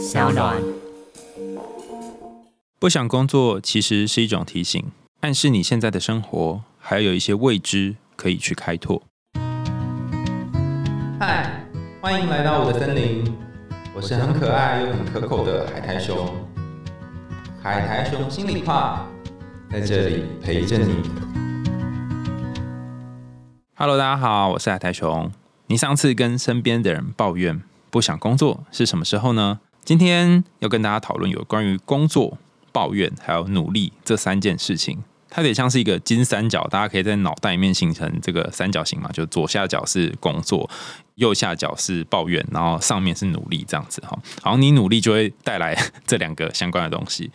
小暖。不想工作其实是一种提醒，暗示你现在的生活还有一些未知可以去开拓。嗨，欢迎来到我的森林，我是很可爱又很可口的海苔熊。海苔熊心里话，在这里陪着你。Hello，大家好，我是海苔熊。你上次跟身边的人抱怨不想工作是什么时候呢？今天要跟大家讨论有关于工作、抱怨还有努力这三件事情。它得像是一个金三角，大家可以在脑袋里面形成这个三角形嘛，就左下角是工作，右下角是抱怨，然后上面是努力，这样子哈。好像你努力就会带来这两个相关的东西。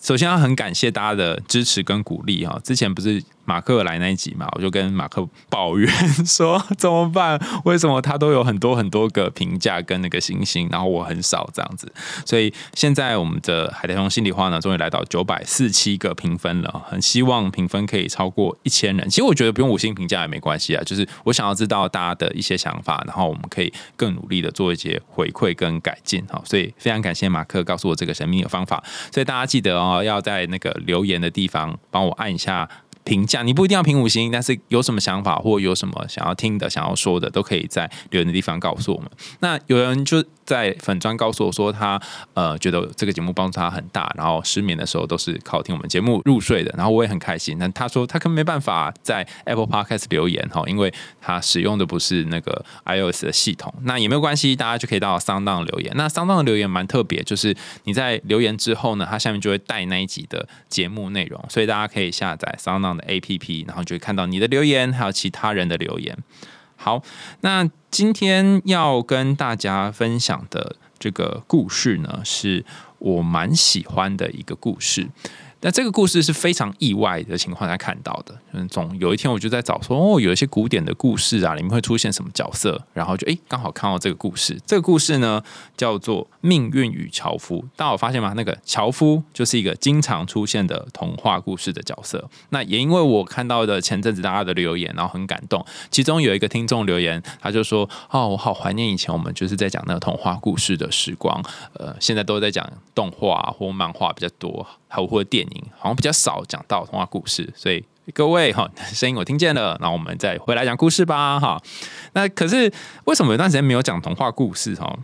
首先要很感谢大家的支持跟鼓励哈。之前不是马克来那一集嘛，我就跟马克抱怨说怎么办？为什么他都有很多很多个评价跟那个星星，然后我很少这样子？所以现在我们的海苔熊心里话呢，终于来到九百四七个评分了，很希望评分可以超过一千人。其实我觉得不用五星评价也没关系啊，就是我想要知道大家的一些想法，然后我们可以更努力的做一些回馈跟改进哈。所以非常感谢马克告诉我这个神秘的方法，所以大家记得哦，要在那个留言的地方帮我按一下。评价你不一定要评五星，但是有什么想法或有什么想要听的、想要说的，都可以在留言的地方告诉我们。那有人就在粉砖告诉我说他，呃觉得这个节目帮助他很大，然后失眠的时候都是靠听我们节目入睡的，然后我也很开心。那他说他可能没办法在 Apple Podcast 留言哈，因为他使用的不是那个 iOS 的系统，那也没有关系，大家就可以到 Sound 留言。那 Sound 的留言蛮特别，就是你在留言之后呢，它下面就会带那一集的节目内容，所以大家可以下载 Sound APP，然后就会看到你的留言，还有其他人的留言。好，那今天要跟大家分享的这个故事呢，是我蛮喜欢的一个故事。那这个故事是非常意外的情况下看到的。嗯，总有一天我就在找说，哦，有一些古典的故事啊，里面会出现什么角色，然后就诶刚好看到这个故事。这个故事呢叫做《命运与樵夫》，大家有发现吗？那个樵夫就是一个经常出现的童话故事的角色。那也因为我看到的前阵子大家的留言，然后很感动。其中有一个听众留言，他就说：“哦，我好怀念以前我们就是在讲那个童话故事的时光。呃，现在都在讲动画或漫画比较多，好或电影，好像比较少讲到童话故事。所以各位哈，声音我听见了，那我们再回来讲故事吧哈。那可是为什么有段时间没有讲童话故事哈？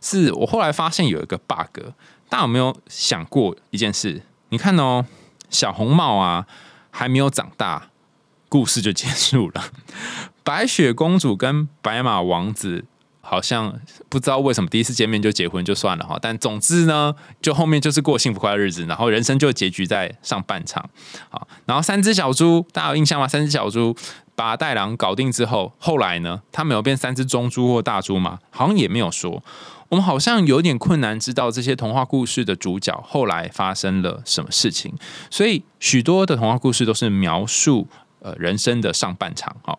是我后来发现有一个 bug，大家有没有想过一件事？你看哦，小红帽啊还没有长大，故事就结束了。白雪公主跟白马王子好像不知道为什么第一次见面就结婚就算了哈，但总之呢，就后面就是过幸福快乐日子，然后人生就结局在上半场。好，然后三只小猪，大家有印象吗？三只小猪把袋狼搞定之后，后来呢，他们有变三只中猪或大猪吗？好像也没有说。我们好像有点困难知道这些童话故事的主角后来发生了什么事情，所以许多的童话故事都是描述呃人生的上半场哈。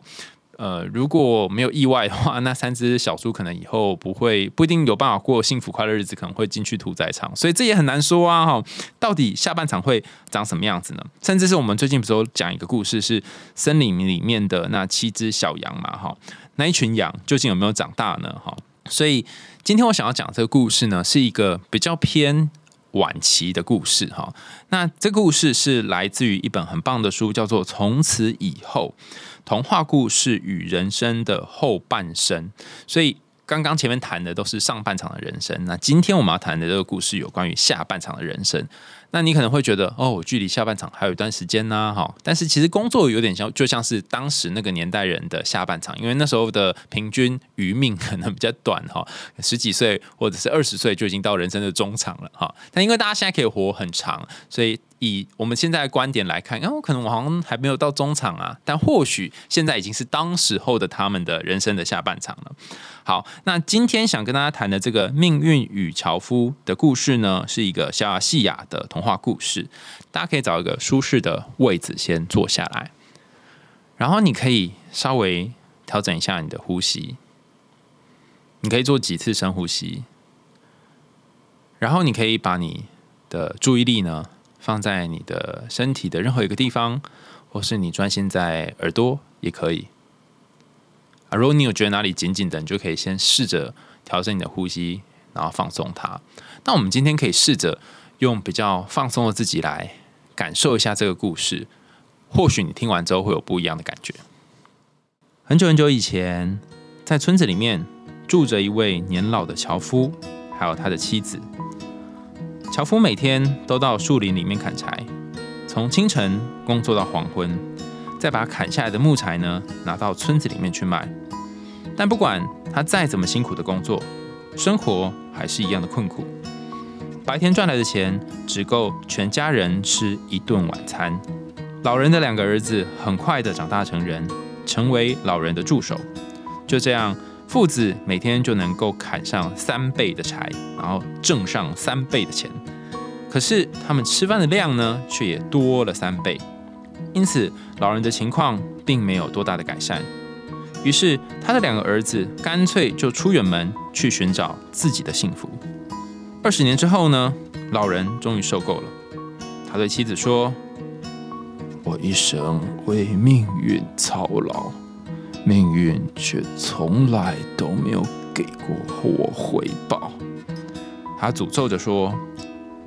呃，如果没有意外的话，那三只小猪可能以后不会不一定有办法过幸福快乐日子，可能会进去屠宰场，所以这也很难说啊哈。到底下半场会长什么样子呢？甚至是我们最近不是有讲一个故事，是森林里面的那七只小羊嘛哈，那一群羊究竟有没有长大呢哈？所以今天我想要讲这个故事呢，是一个比较偏晚期的故事哈。那这个故事是来自于一本很棒的书，叫做《从此以后：童话故事与人生的后半生》。所以刚刚前面谈的都是上半场的人生，那今天我们要谈的这个故事有关于下半场的人生。那你可能会觉得，哦，我距离下半场还有一段时间呢，哈。但是其实工作有点像，就像是当时那个年代人的下半场，因为那时候的平均余命可能比较短，哈，十几岁或者是二十岁就已经到人生的中场了，哈。但因为大家现在可以活很长，所以以我们现在的观点来看，啊，我，可能我好像还没有到中场啊，但或许现在已经是当时候的他们的人生的下半场了。好，那今天想跟大家谈的这个《命运与樵夫》的故事呢，是一个小亚细亚的童话故事。大家可以找一个舒适的位置先坐下来，然后你可以稍微调整一下你的呼吸，你可以做几次深呼吸，然后你可以把你的注意力呢放在你的身体的任何一个地方，或是你专心在耳朵也可以。啊，如果你有觉得哪里紧紧的，你就可以先试着调整你的呼吸，然后放松它。那我们今天可以试着用比较放松的自己来感受一下这个故事，或许你听完之后会有不一样的感觉。很久很久以前，在村子里面住着一位年老的樵夫，还有他的妻子。樵夫每天都到树林里面砍柴，从清晨工作到黄昏，再把砍下来的木材呢拿到村子里面去卖。但不管他再怎么辛苦的工作，生活还是一样的困苦。白天赚来的钱只够全家人吃一顿晚餐。老人的两个儿子很快的长大成人，成为老人的助手。就这样，父子每天就能够砍上三倍的柴，然后挣上三倍的钱。可是他们吃饭的量呢，却也多了三倍。因此，老人的情况并没有多大的改善。于是，他的两个儿子干脆就出远门去寻找自己的幸福。二十年之后呢，老人终于受够了。他对妻子说：“我一生为命运操劳，命运却从来都没有给过我回报。”他诅咒着说：“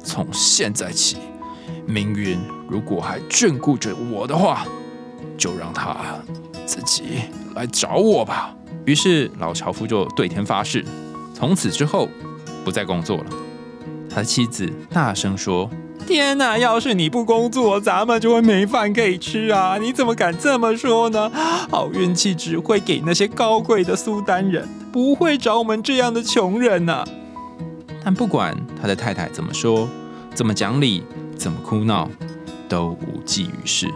从现在起，命运如果还眷顾着我的话，就让他自己。”来找我吧。于是老樵夫就对天发誓，从此之后不再工作了。他的妻子大声说：“天哪！要是你不工作，咱们就会没饭可以吃啊！你怎么敢这么说呢？好运气只会给那些高贵的苏丹人，不会找我们这样的穷人呐。”但不管他的太太怎么说、怎么讲理、怎么哭闹，都无济于事。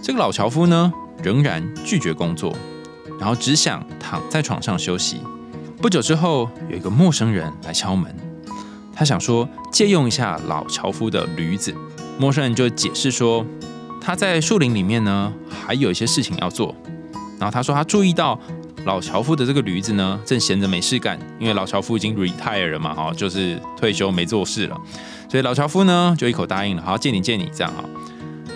这个老樵夫呢？仍然拒绝工作，然后只想躺在床上休息。不久之后，有一个陌生人来敲门，他想说借用一下老樵夫的驴子。陌生人就解释说，他在树林里面呢，还有一些事情要做。然后他说他注意到老樵夫的这个驴子呢，正闲着没事干，因为老樵夫已经 retire 了嘛，哈，就是退休没做事了。所以老樵夫呢，就一口答应了，好，借你借你这样哈。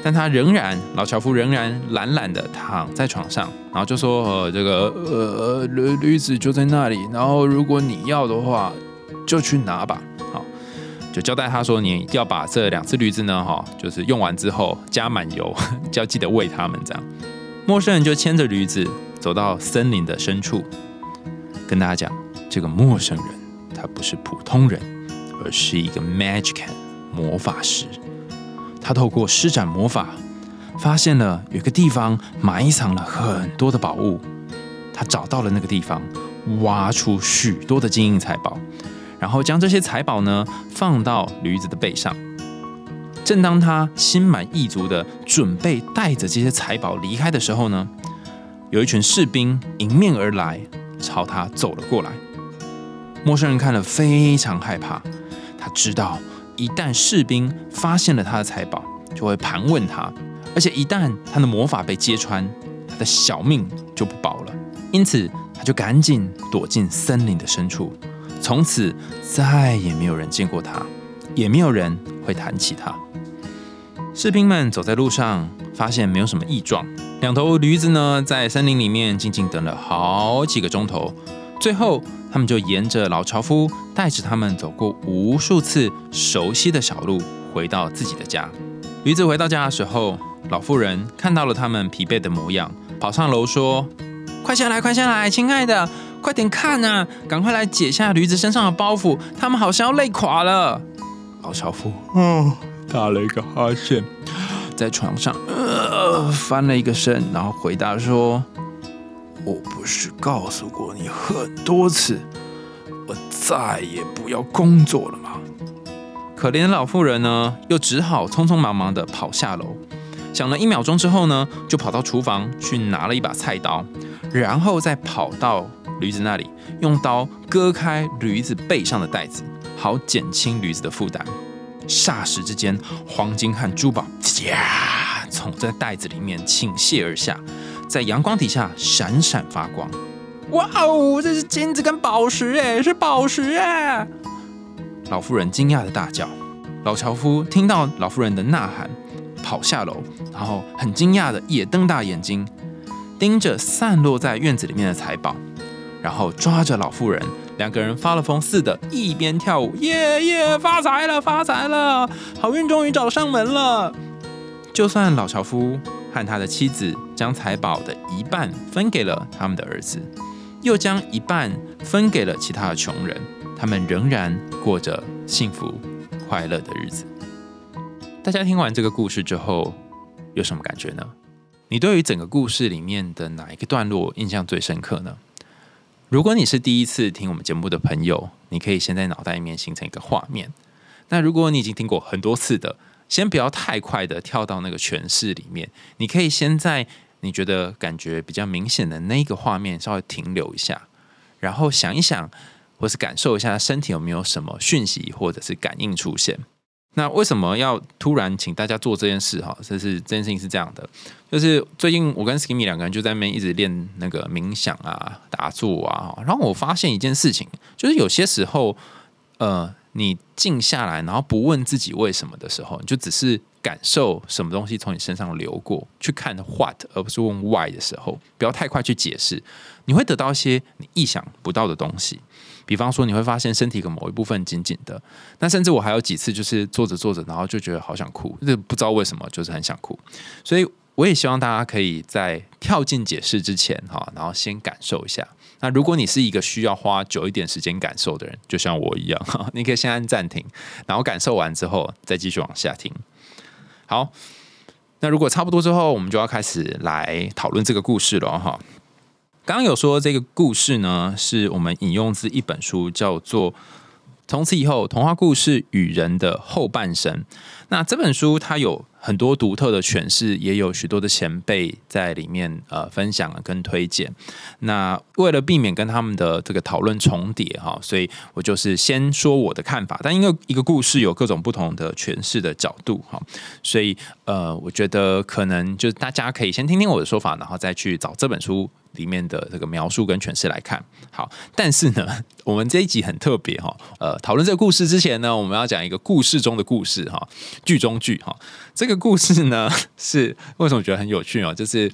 但他仍然，老樵夫仍然懒懒的躺在床上，然后就说：“呃，这个呃驴驴子就在那里，然后如果你要的话，就去拿吧。”就交代他说：“你要把这两只驴子呢，哈，就是用完之后加满油，就要记得喂它们。”这样，陌生人就牵着驴子走到森林的深处，跟大家讲：“这个陌生人他不是普通人，而是一个 magician 魔法师。”他透过施展魔法，发现了有个地方埋藏了很多的宝物。他找到了那个地方，挖出许多的金银财宝，然后将这些财宝呢放到驴子的背上。正当他心满意足的准备带着这些财宝离开的时候呢，有一群士兵迎面而来，朝他走了过来。陌生人看了非常害怕，他知道。一旦士兵发现了他的财宝，就会盘问他，而且一旦他的魔法被揭穿，他的小命就不保了。因此，他就赶紧躲进森林的深处，从此再也没有人见过他，也没有人会谈起他。士兵们走在路上，发现没有什么异状。两头驴子呢，在森林里面静静等了好几个钟头，最后。他们就沿着老樵夫带着他们走过无数次熟悉的小路，回到自己的家。驴子回到家的时候，老妇人看到了他们疲惫的模样，跑上楼说：“快下来，快下来，亲爱的，快点看啊，赶快来解下驴子身上的包袱，他们好像要累垮了。”老樵夫哦，打了一个哈欠，在床上呃翻了一个身，然后回答说。我不是告诉过你很多次，我再也不要工作了吗？可怜的老妇人呢，又只好匆匆忙忙的跑下楼，想了一秒钟之后呢，就跑到厨房去拿了一把菜刀，然后再跑到驴子那里，用刀割开驴子背上的带子，好减轻驴子的负担。霎时之间，黄金和珠宝呀，从这袋子里面倾泻而下。在阳光底下闪闪发光，哇哦，这是金子跟宝石哎，是宝石哎！老妇人惊讶的大叫。老樵夫听到老妇人的呐喊，跑下楼，然后很惊讶的也瞪大眼睛，盯着散落在院子里面的财宝，然后抓着老妇人两个人发了疯似的，一边跳舞，耶耶，发财了，发财了，好运终于找上门了。就算老樵夫和他的妻子将财宝的一半分给了他们的儿子，又将一半分给了其他的穷人，他们仍然过着幸福快乐的日子。大家听完这个故事之后，有什么感觉呢？你对于整个故事里面的哪一个段落印象最深刻呢？如果你是第一次听我们节目的朋友，你可以先在脑袋里面形成一个画面。那如果你已经听过很多次的，先不要太快的跳到那个诠释里面，你可以先在你觉得感觉比较明显的那个画面稍微停留一下，然后想一想，或是感受一下身体有没有什么讯息或者是感应出现。那为什么要突然请大家做这件事？哈，这是这件事情是这样的，就是最近我跟 Skimmy 两个人就在那边一直练那个冥想啊、打坐啊，然后我发现一件事情，就是有些时候，呃。你静下来，然后不问自己为什么的时候，你就只是感受什么东西从你身上流过，去看 what 而不是问 why 的时候，不要太快去解释，你会得到一些你意想不到的东西。比方说，你会发现身体的某一部分紧紧的，那甚至我还有几次就是坐着坐着，然后就觉得好想哭，就不知道为什么，就是很想哭。所以我也希望大家可以在跳进解释之前，哈，然后先感受一下。那如果你是一个需要花久一点时间感受的人，就像我一样哈，你可以先按暂停，然后感受完之后再继续往下听。好，那如果差不多之后，我们就要开始来讨论这个故事了哈。刚刚有说这个故事呢，是我们引用自一本书，叫做。从此以后，童话故事与人的后半生。那这本书它有很多独特的诠释，也有许多的前辈在里面呃分享跟推荐。那为了避免跟他们的这个讨论重叠哈，所以我就是先说我的看法。但因为一个故事有各种不同的诠释的角度哈，所以呃，我觉得可能就是大家可以先听听我的说法，然后再去找这本书。里面的这个描述跟诠释来看，好，但是呢，我们这一集很特别哈，呃，讨论这个故事之前呢，我们要讲一个故事中的故事哈，剧中剧哈，这个故事呢 是为什么觉得很有趣哦，就是。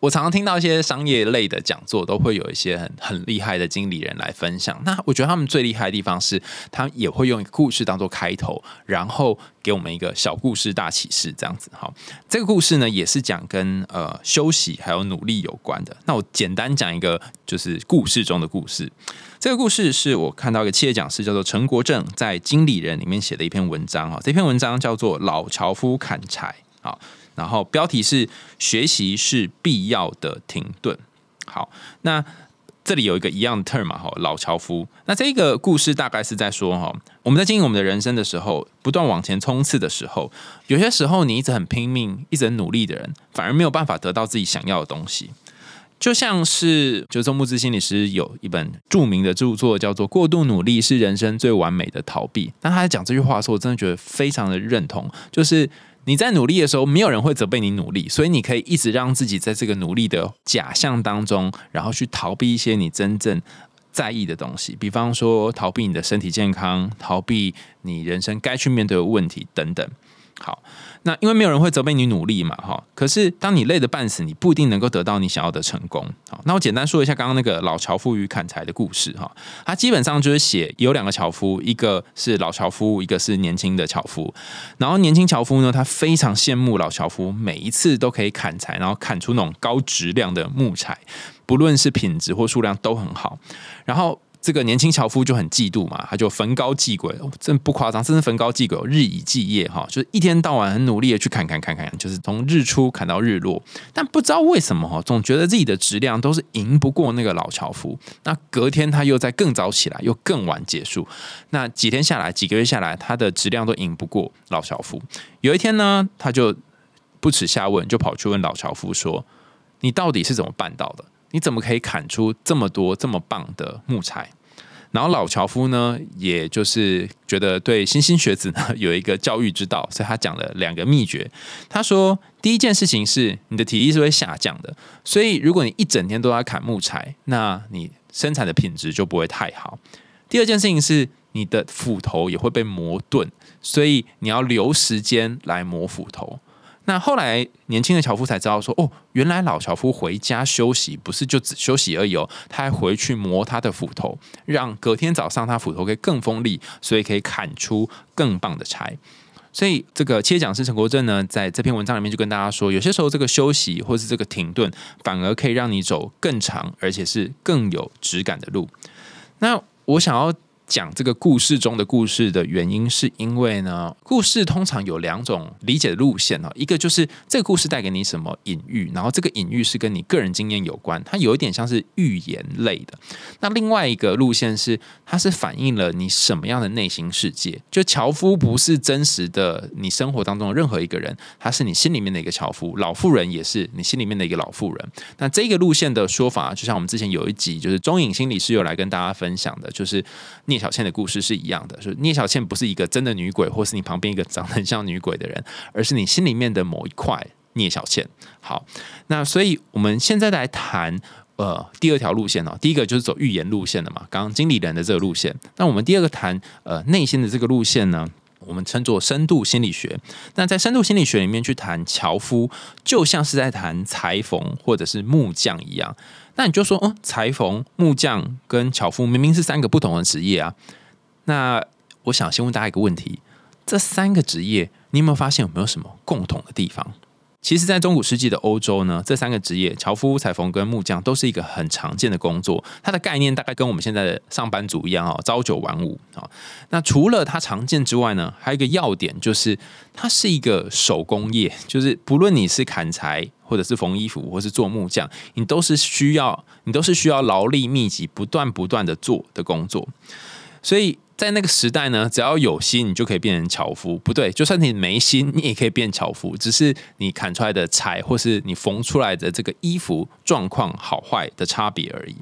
我常常听到一些商业类的讲座，都会有一些很很厉害的经理人来分享。那我觉得他们最厉害的地方是，他也会用一个故事当做开头，然后给我们一个小故事大启示，这样子。好，这个故事呢，也是讲跟呃休息还有努力有关的。那我简单讲一个，就是故事中的故事。这个故事是我看到一个企业讲师叫做陈国正在《经理人》里面写的一篇文章哈。这篇文章叫做《老樵夫砍柴》啊。然后标题是“学习是必要的停顿”。好，那这里有一个一样的 term 嘛，哈，老樵夫。那这个故事大概是在说，哈，我们在经营我们的人生的时候，不断往前冲刺的时候，有些时候你一直很拼命、一直很努力的人，反而没有办法得到自己想要的东西。就像是，就周木之心理师有一本著名的著作叫做《过度努力是人生最完美的逃避》。当他在讲这句话的时候，我真的觉得非常的认同，就是。你在努力的时候，没有人会责备你努力，所以你可以一直让自己在这个努力的假象当中，然后去逃避一些你真正在意的东西，比方说逃避你的身体健康，逃避你人生该去面对的问题等等。好。那因为没有人会责备你努力嘛，哈。可是当你累得半死，你不一定能够得到你想要的成功。好，那我简单说一下刚刚那个老樵夫与砍柴的故事哈。他基本上就是写有两个樵夫，一个是老樵夫，一个是年轻的樵夫。然后年轻樵夫呢，他非常羡慕老樵夫，每一次都可以砍柴，然后砍出那种高质量的木材，不论是品质或数量都很好。然后。这个年轻樵夫就很嫉妒嘛，他就焚高继鬼，真不夸张，真是焚高继鬼，日以继夜哈，就是一天到晚很努力的去砍砍砍砍，就是从日出砍到日落，但不知道为什么哈，总觉得自己的质量都是赢不过那个老樵夫。那隔天他又在更早起来，又更晚结束，那几天下来，几个月下来，他的质量都赢不过老樵夫。有一天呢，他就不耻下问，就跑去问老樵夫说：“你到底是怎么办到的？”你怎么可以砍出这么多这么棒的木材？然后老樵夫呢，也就是觉得对新兴学子呢有一个教育之道，所以他讲了两个秘诀。他说，第一件事情是你的体力是会下降的，所以如果你一整天都在砍木材，那你生产的品质就不会太好。第二件事情是你的斧头也会被磨钝，所以你要留时间来磨斧头。那后来年轻的樵夫才知道说，哦，原来老樵夫回家休息不是就只休息而已哦，他还回去磨他的斧头，让隔天早上他斧头可以更锋利，所以可以砍出更棒的柴。所以这个切讲师陈国正呢，在这篇文章里面就跟大家说，有些时候这个休息或是这个停顿，反而可以让你走更长，而且是更有质感的路。那我想要。讲这个故事中的故事的原因，是因为呢，故事通常有两种理解的路线哦。一个就是这个故事带给你什么隐喻，然后这个隐喻是跟你个人经验有关，它有一点像是寓言类的。那另外一个路线是，它是反映了你什么样的内心世界。就樵夫不是真实的你生活当中的任何一个人，他是你心里面的一个樵夫。老妇人也是你心里面的一个老妇人。那这个路线的说法，就像我们之前有一集，就是中影心理师有来跟大家分享的，就是。聂小倩的故事是一样的，就是聂小倩不是一个真的女鬼，或是你旁边一个长得很像女鬼的人，而是你心里面的某一块聂小倩。好，那所以我们现在来谈呃第二条路线哦，第一个就是走预言路线的嘛，刚刚经理人的这个路线。那我们第二个谈呃内心的这个路线呢，我们称作深度心理学。那在深度心理学里面去谈樵夫，就像是在谈裁缝或者是木匠一样。那你就说，哦，裁缝、木匠跟樵夫明明是三个不同的职业啊。那我想先问大家一个问题：这三个职业，你有没有发现有没有什么共同的地方？其实，在中古世纪的欧洲呢，这三个职业——樵夫、裁缝跟木匠，都是一个很常见的工作。它的概念大概跟我们现在的上班族一样哦，朝九晚五啊。那除了它常见之外呢，还有一个要点就是，它是一个手工业，就是不论你是砍柴，或者是缝衣服，或是做木匠，你都是需要，你都是需要劳力密集、不断不断的做的工作，所以。在那个时代呢，只要有心，你就可以变成樵夫。不对，就算你没心，你也可以变樵夫。只是你砍出来的柴，或是你缝出来的这个衣服状况好坏的差别而已。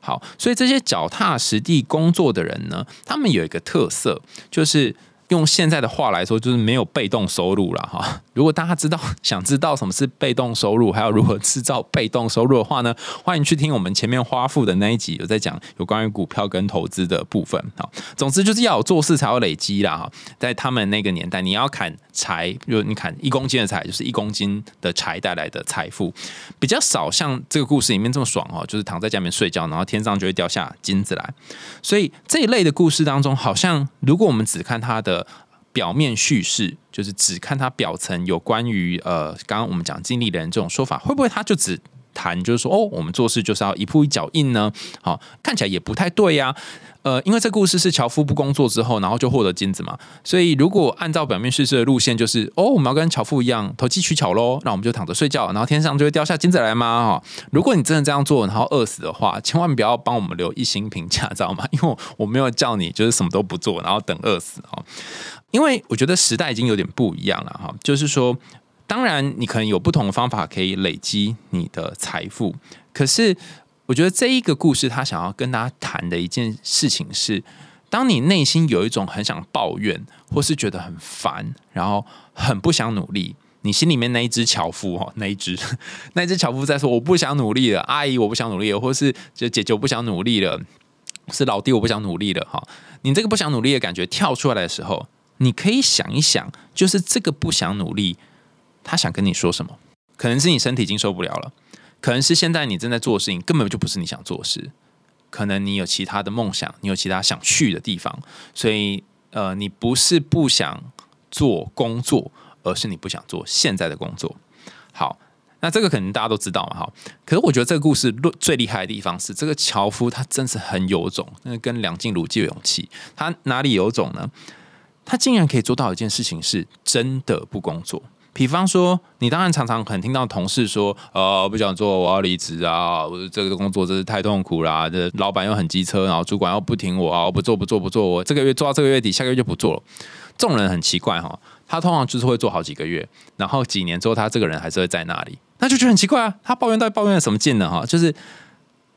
好，所以这些脚踏实地工作的人呢，他们有一个特色，就是。用现在的话来说，就是没有被动收入了哈。如果大家知道 想知道什么是被动收入，还有如何制造被动收入的话呢，欢迎去听我们前面花富的那一集，有在讲有关于股票跟投资的部分。好，总之就是要有做事才有累积啦哈。在他们那个年代，你要砍柴，就你砍一公斤的柴，就是一公斤的柴带来的财富，比较少像这个故事里面这么爽哦，就是躺在家里面睡觉，然后天上就会掉下金子来。所以这一类的故事当中，好像如果我们只看它的。表面叙事就是只看它表层有关于呃，刚刚我们讲经历人这种说法，会不会他就只谈就是说哦，我们做事就是要一步一脚印呢？好，看起来也不太对呀。呃，因为这故事是樵夫不工作之后，然后就获得金子嘛，所以如果按照表面叙事的路线，就是哦，我们要跟樵夫一样投机取巧喽，那我们就躺着睡觉，然后天上就会掉下金子来吗？哈，如果你真的这样做，然后饿死的话，千万不要帮我们留一星评价，知道吗？因为我没有叫你就是什么都不做，然后等饿死哦。因为我觉得时代已经有点不一样了哈，就是说，当然你可能有不同的方法可以累积你的财富，可是。我觉得这一个故事，他想要跟大家谈的一件事情是：当你内心有一种很想抱怨，或是觉得很烦，然后很不想努力，你心里面那一只樵夫哈，那一只那一只樵夫在说：“我不想努力了，阿姨我不想努力了，或是就姐姐我不想努力了，是老弟我不想努力了。”哈，你这个不想努力的感觉跳出来的时候，你可以想一想，就是这个不想努力，他想跟你说什么？可能是你身体已经受不了了。可能是现在你正在做的事情根本就不是你想做的事，可能你有其他的梦想，你有其他想去的地方，所以呃，你不是不想做工作，而是你不想做现在的工作。好，那这个可能大家都知道嘛，哈。可是我觉得这个故事最厉害的地方是，这个樵夫他真是很有种，那跟梁静茹既有勇气，他哪里有种呢？他竟然可以做到一件事情，是真的不工作。比方说，你当然常常很听到同事说：“呃，不想做，我要离职啊！我这个工作真是太痛苦啦！这老板又很机车，然后主管又不听我啊！我不做，不做，不做，我这个月做到这个月底，下个月就不做了。”这种人很奇怪哈，他通常就是会做好几个月，然后几年之后，他这个人还是会在那里，那就觉得很奇怪啊！他抱怨到底抱怨什么劲呢？哈，就是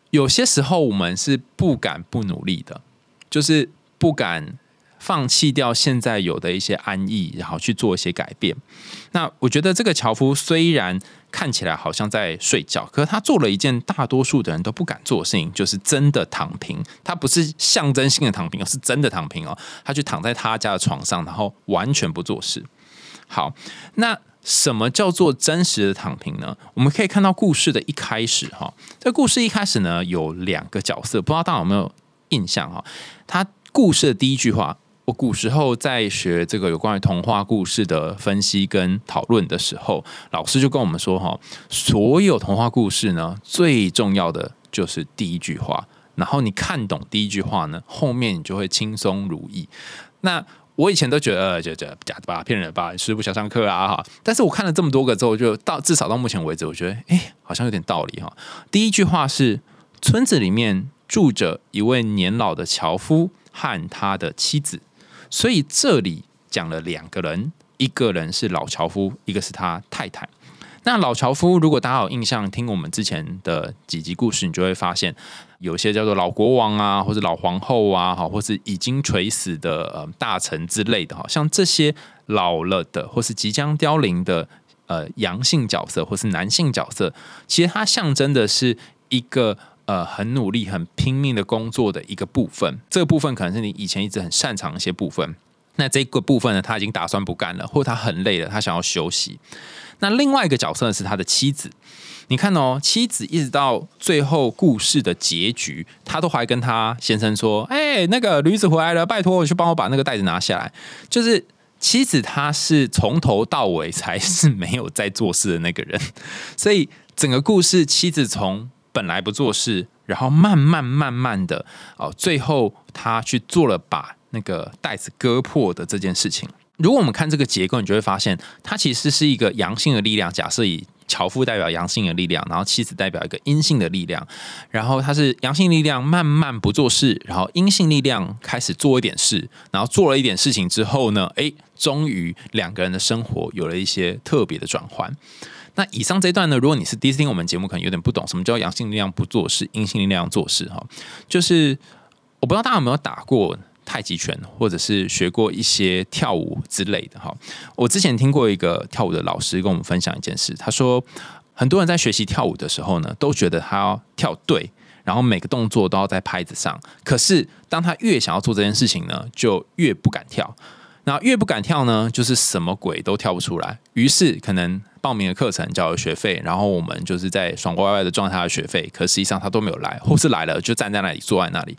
有些时候我们是不敢不努力的，就是不敢。放弃掉现在有的一些安逸，然后去做一些改变。那我觉得这个樵夫虽然看起来好像在睡觉，可是他做了一件大多数的人都不敢做的事情，就是真的躺平。他不是象征性的躺平，而是真的躺平哦。他去躺在他家的床上，然后完全不做事。好，那什么叫做真实的躺平呢？我们可以看到故事的一开始哈，这故事一开始呢有两个角色，不知道大家有没有印象哈？他故事的第一句话，我古时候在学这个有关于童话故事的分析跟讨论的时候，老师就跟我们说哈，所有童话故事呢，最重要的就是第一句话，然后你看懂第一句话呢，后面你就会轻松如意。那我以前都觉得就就假的吧，骗人吧，师傅想上课啊哈。但是我看了这么多个之后，就到至少到目前为止，我觉得哎，好像有点道理哈。第一句话是村子里面住着一位年老的樵夫和他的妻子，所以这里讲了两个人，一个人是老樵夫，一个是他太太。那老樵夫，如果大家有印象，听我们之前的几集故事，你就会发现。有些叫做老国王啊，或者老皇后啊，哈，或是已经垂死的呃大臣之类的，哈，像这些老了的或是即将凋零的呃阳性角色或是男性角色，其实它象征的是一个呃很努力、很拼命的工作的一个部分。这个部分可能是你以前一直很擅长一些部分。那这个部分呢，他已经打算不干了，或他很累了，他想要休息。那另外一个角色是他的妻子。你看哦，妻子一直到最后故事的结局，他都还跟他先生说：“哎，那个驴子回来了，拜托我去帮我把那个袋子拿下来。”就是妻子，她是从头到尾才是没有在做事的那个人，所以整个故事，妻子从本来不做事，然后慢慢慢慢的哦，最后他去做了把那个袋子割破的这件事情。如果我们看这个结构，你就会发现，它其实是一个阳性的力量。假设以樵夫代表阳性的力量，然后妻子代表一个阴性的力量，然后他是阳性力量慢慢不做事，然后阴性力量开始做一点事，然后做了一点事情之后呢，哎，终于两个人的生活有了一些特别的转换。那以上这段呢，如果你是第一次听我们节目，可能有点不懂什么叫阳性力量不做事，阴性力量做事哈，就是我不知道大家有没有打过。太极拳，或者是学过一些跳舞之类的哈。我之前听过一个跳舞的老师跟我们分享一件事，他说很多人在学习跳舞的时候呢，都觉得他要跳对，然后每个动作都要在拍子上。可是当他越想要做这件事情呢，就越不敢跳。那越不敢跳呢，就是什么鬼都跳不出来。于是可能报名的课程交了学费，然后我们就是在爽歪歪的赚他的学费，可实际上他都没有来，或是来了就站在那里坐在那里。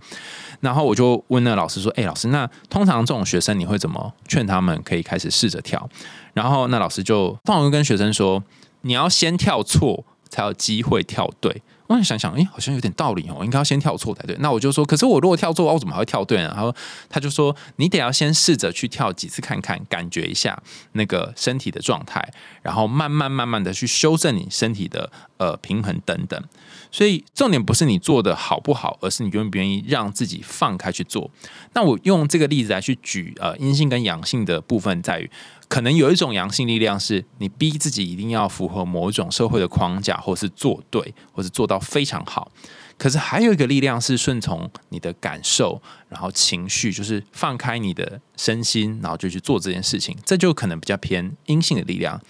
然后我就问那老师说：“哎，老师，那通常这种学生你会怎么劝他们可以开始试着跳？”然后那老师就通常会跟学生说：“你要先跳错，才有机会跳对。”我想想，哎，好像有点道理哦，应该要先跳错才对。那我就说，可是我如果跳错，我怎么还会跳对呢？然后他就说，你得要先试着去跳几次看看，感觉一下那个身体的状态，然后慢慢慢慢的去修正你身体的呃平衡等等。所以重点不是你做的好不好，而是你愿不愿意让自己放开去做。那我用这个例子来去举呃阴性跟阳性的部分，在于。可能有一种阳性力量，是你逼自己一定要符合某一种社会的框架，或是做对，或是做到非常好。可是还有一个力量是顺从你的感受，然后情绪，就是放开你的身心，然后就去做这件事情。这就可能比较偏阴性的力量。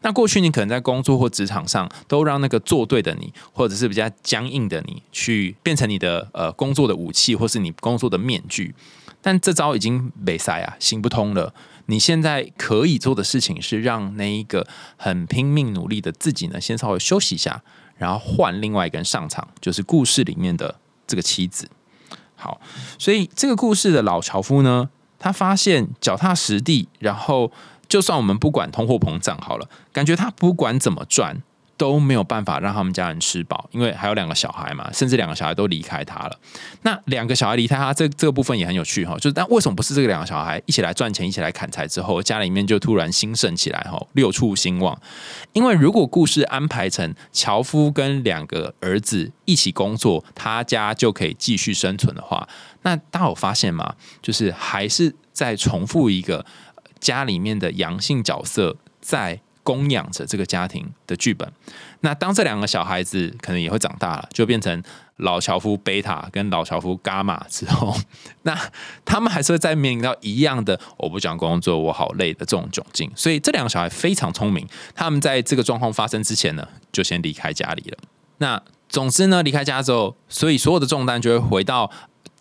那过去你可能在工作或职场上，都让那个做对的你，或者是比较僵硬的你，去变成你的呃工作的武器，或是你工作的面具。但这招已经没塞啊，行不通了。你现在可以做的事情是让那一个很拼命努力的自己呢，先稍微休息一下，然后换另外一个人上场，就是故事里面的这个妻子。好，所以这个故事的老樵夫呢，他发现脚踏实地，然后就算我们不管通货膨胀好了，感觉他不管怎么赚。都没有办法让他们家人吃饱，因为还有两个小孩嘛，甚至两个小孩都离开他了。那两个小孩离开他，这这个部分也很有趣哈。就是但为什么不是这个两个小孩一起来赚钱，一起来砍柴之后，家里面就突然兴盛起来哈，六畜兴旺？因为如果故事安排成樵夫跟两个儿子一起工作，他家就可以继续生存的话，那大家有发现吗？就是还是在重复一个家里面的阳性角色在。供养着这个家庭的剧本。那当这两个小孩子可能也会长大了，就变成老樵夫贝塔跟老樵夫伽马之后，那他们还是会再面临到一样的“我不想工作，我好累”的这种窘境。所以这两个小孩非常聪明，他们在这个状况发生之前呢，就先离开家里了。那总之呢，离开家之后，所以所有的重担就会回到。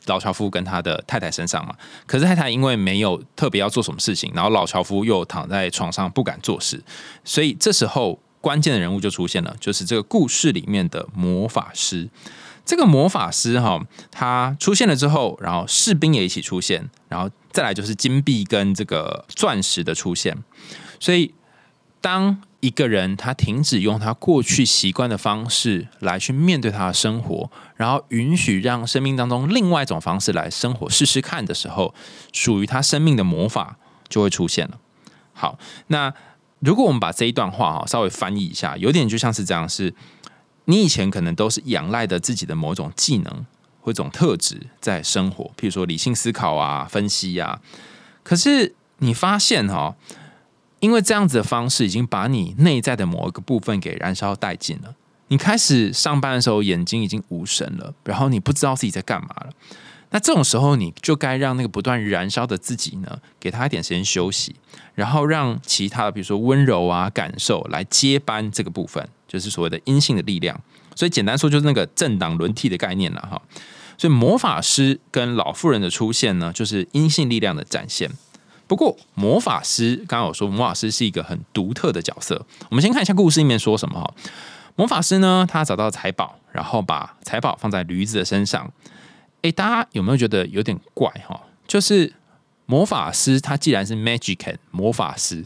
老樵夫跟他的太太身上嘛。可是太太因为没有特别要做什么事情，然后老樵夫又躺在床上不敢做事，所以这时候关键的人物就出现了，就是这个故事里面的魔法师。这个魔法师哈，他出现了之后，然后士兵也一起出现，然后再来就是金币跟这个钻石的出现。所以，当一个人他停止用他过去习惯的方式来去面对他的生活，然后允许让生命当中另外一种方式来生活试试看的时候，属于他生命的魔法就会出现了。好，那如果我们把这一段话哈稍微翻译一下，有点就像是这样是。你以前可能都是仰赖的自己的某种技能或一种特质在生活，譬如说理性思考啊、分析啊。可是你发现哈，因为这样子的方式已经把你内在的某一个部分给燃烧殆尽了。你开始上班的时候眼睛已经无神了，然后你不知道自己在干嘛了。那这种时候，你就该让那个不断燃烧的自己呢，给他一点时间休息，然后让其他的，比如说温柔啊、感受来接班这个部分。就是所谓的阴性的力量，所以简单说就是那个政党轮替的概念了哈。所以魔法师跟老妇人的出现呢，就是阴性力量的展现。不过魔法师刚刚我说魔法师是一个很独特的角色，我们先看一下故事里面说什么哈。魔法师呢，他找到财宝，然后把财宝放在驴子的身上。诶，大家有没有觉得有点怪哈？就是魔法师他既然是 magic 魔法师。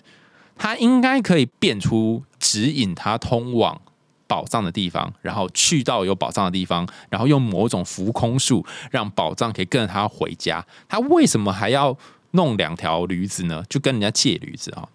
他应该可以变出指引他通往宝藏的地方，然后去到有宝藏的地方，然后用某种浮空术让宝藏可以跟着他回家。他为什么还要弄两条驴子呢？就跟人家借驴子啊？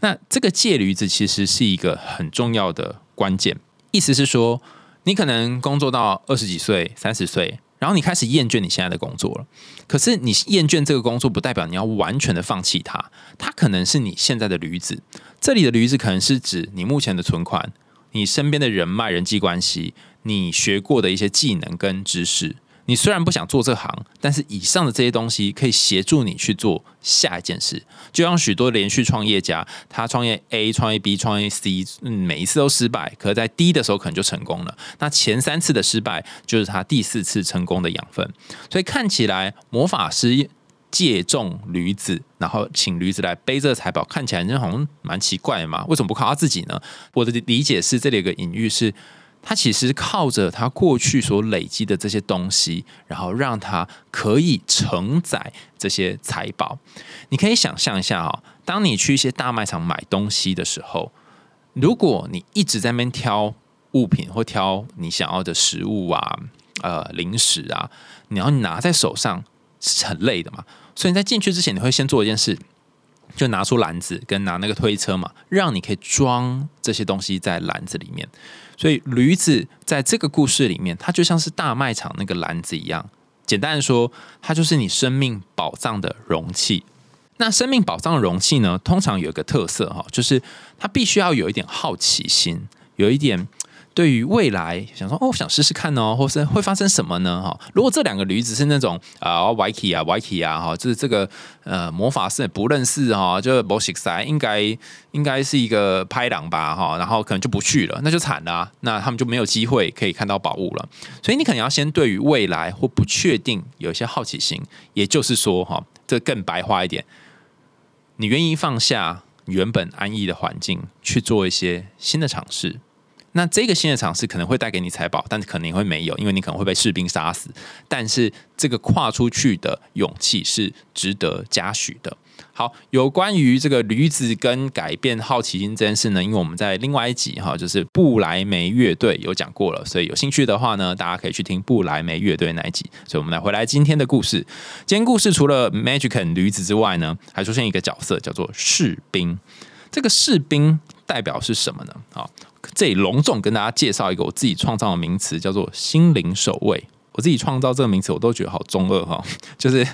那这个借驴子其实是一个很重要的关键，意思是说，你可能工作到二十几岁、三十岁。然后你开始厌倦你现在的工作了，可是你厌倦这个工作，不代表你要完全的放弃它。它可能是你现在的驴子，这里的驴子可能是指你目前的存款、你身边的人脉、人际关系、你学过的一些技能跟知识。你虽然不想做这行，但是以上的这些东西可以协助你去做下一件事。就像许多连续创业家，他创业 A、创业 B、创业 C，嗯，每一次都失败，可是在 D 的时候可能就成功了。那前三次的失败，就是他第四次成功的养分。所以看起来魔法师借重驴子，然后请驴子来背这个财宝，看起来好像蛮奇怪的嘛？为什么不靠他自己呢？我的理解是，这里有个隐喻是。他其实靠着他过去所累积的这些东西，然后让他可以承载这些财宝。你可以想象一下啊，当你去一些大卖场买东西的时候，如果你一直在那边挑物品或挑你想要的食物啊、呃零食啊，你要拿在手上是很累的嘛。所以你在进去之前，你会先做一件事，就拿出篮子跟拿那个推车嘛，让你可以装这些东西在篮子里面。所以驴子在这个故事里面，它就像是大卖场那个篮子一样。简单的说，它就是你生命宝藏的容器。那生命宝藏容器呢，通常有一个特色哈，就是它必须要有一点好奇心，有一点。对于未来想说哦，想试试看哦，或是会发生什么呢？哈，如果这两个驴子是那种啊，Vicky 啊，Vicky 啊，哈，就是这个呃魔法师不认识哈，就 b o s s 应该应该是一个拍档吧，哈，然后可能就不去了，那就惨了，那他们就没有机会可以看到宝物了。所以你可能要先对于未来或不确定有一些好奇心，也就是说，哈，这更白话一点，你愿意放下原本安逸的环境，去做一些新的尝试。那这个新的尝试可能会带给你财宝，但是可能会没有，因为你可能会被士兵杀死。但是这个跨出去的勇气是值得嘉许的。好，有关于这个驴子跟改变好奇心这件事呢，因为我们在另外一集哈，就是布莱梅乐队有讲过了，所以有兴趣的话呢，大家可以去听布莱梅乐队那一集。所以我们来回来今天的故事。今天故事除了 Magic 驴子之外呢，还出现一个角色叫做士兵。这个士兵代表是什么呢？好。这里隆重跟大家介绍一个我自己创造的名词，叫做“心灵守卫”。我自己创造这个名词，我都觉得好中二哈。就是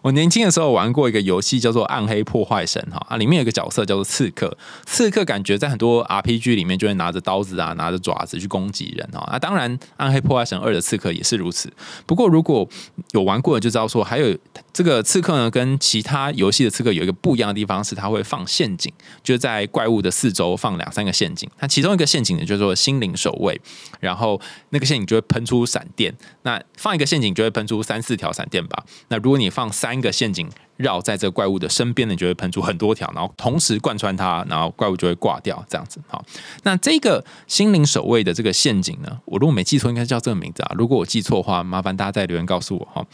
我年轻的时候玩过一个游戏，叫做《暗黑破坏神》哈啊，里面有个角色叫做刺客。刺客感觉在很多 RPG 里面就会拿着刀子啊，拿着爪子去攻击人哈。啊，当然《暗黑破坏神二》的刺客也是如此。不过如果有玩过的就知道说，还有这个刺客呢，跟其他游戏的刺客有一个不一样的地方是，他会放陷阱，就在怪物的四周放两三个陷阱。那其中一个陷阱呢叫做心灵守卫，然后那个陷阱就会喷出闪电。那放一个陷阱就会喷出三四条闪电吧。那如果你放三个陷阱绕在这个怪物的身边呢，就会喷出很多条，然后同时贯穿它，然后怪物就会挂掉。这样子，好。那这个心灵守卫的这个陷阱呢，我如果没记错，应该叫这个名字啊。如果我记错的话，麻烦大家在留言告诉我哈。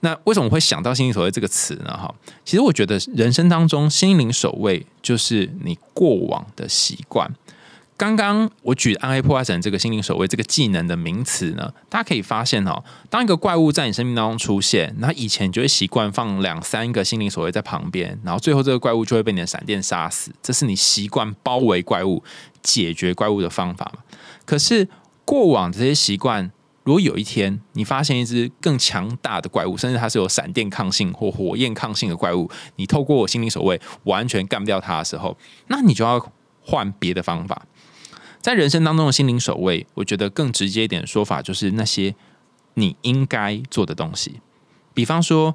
那为什么会想到心灵守卫这个词呢？哈，其实我觉得人生当中心灵守卫就是你过往的习惯。刚刚我举暗黑破坏神这个心灵守卫这个技能的名词呢，大家可以发现哦，当一个怪物在你生命当中出现，那以前你就会习惯放两三个心灵守卫在旁边，然后最后这个怪物就会被你的闪电杀死，这是你习惯包围怪物、解决怪物的方法嘛？可是过往这些习惯，如果有一天你发现一只更强大的怪物，甚至它是有闪电抗性或火焰抗性的怪物，你透过心灵守卫完全干不掉它的时候，那你就要换别的方法。在人生当中的心灵守卫，我觉得更直接一点的说法就是那些你应该做的东西。比方说，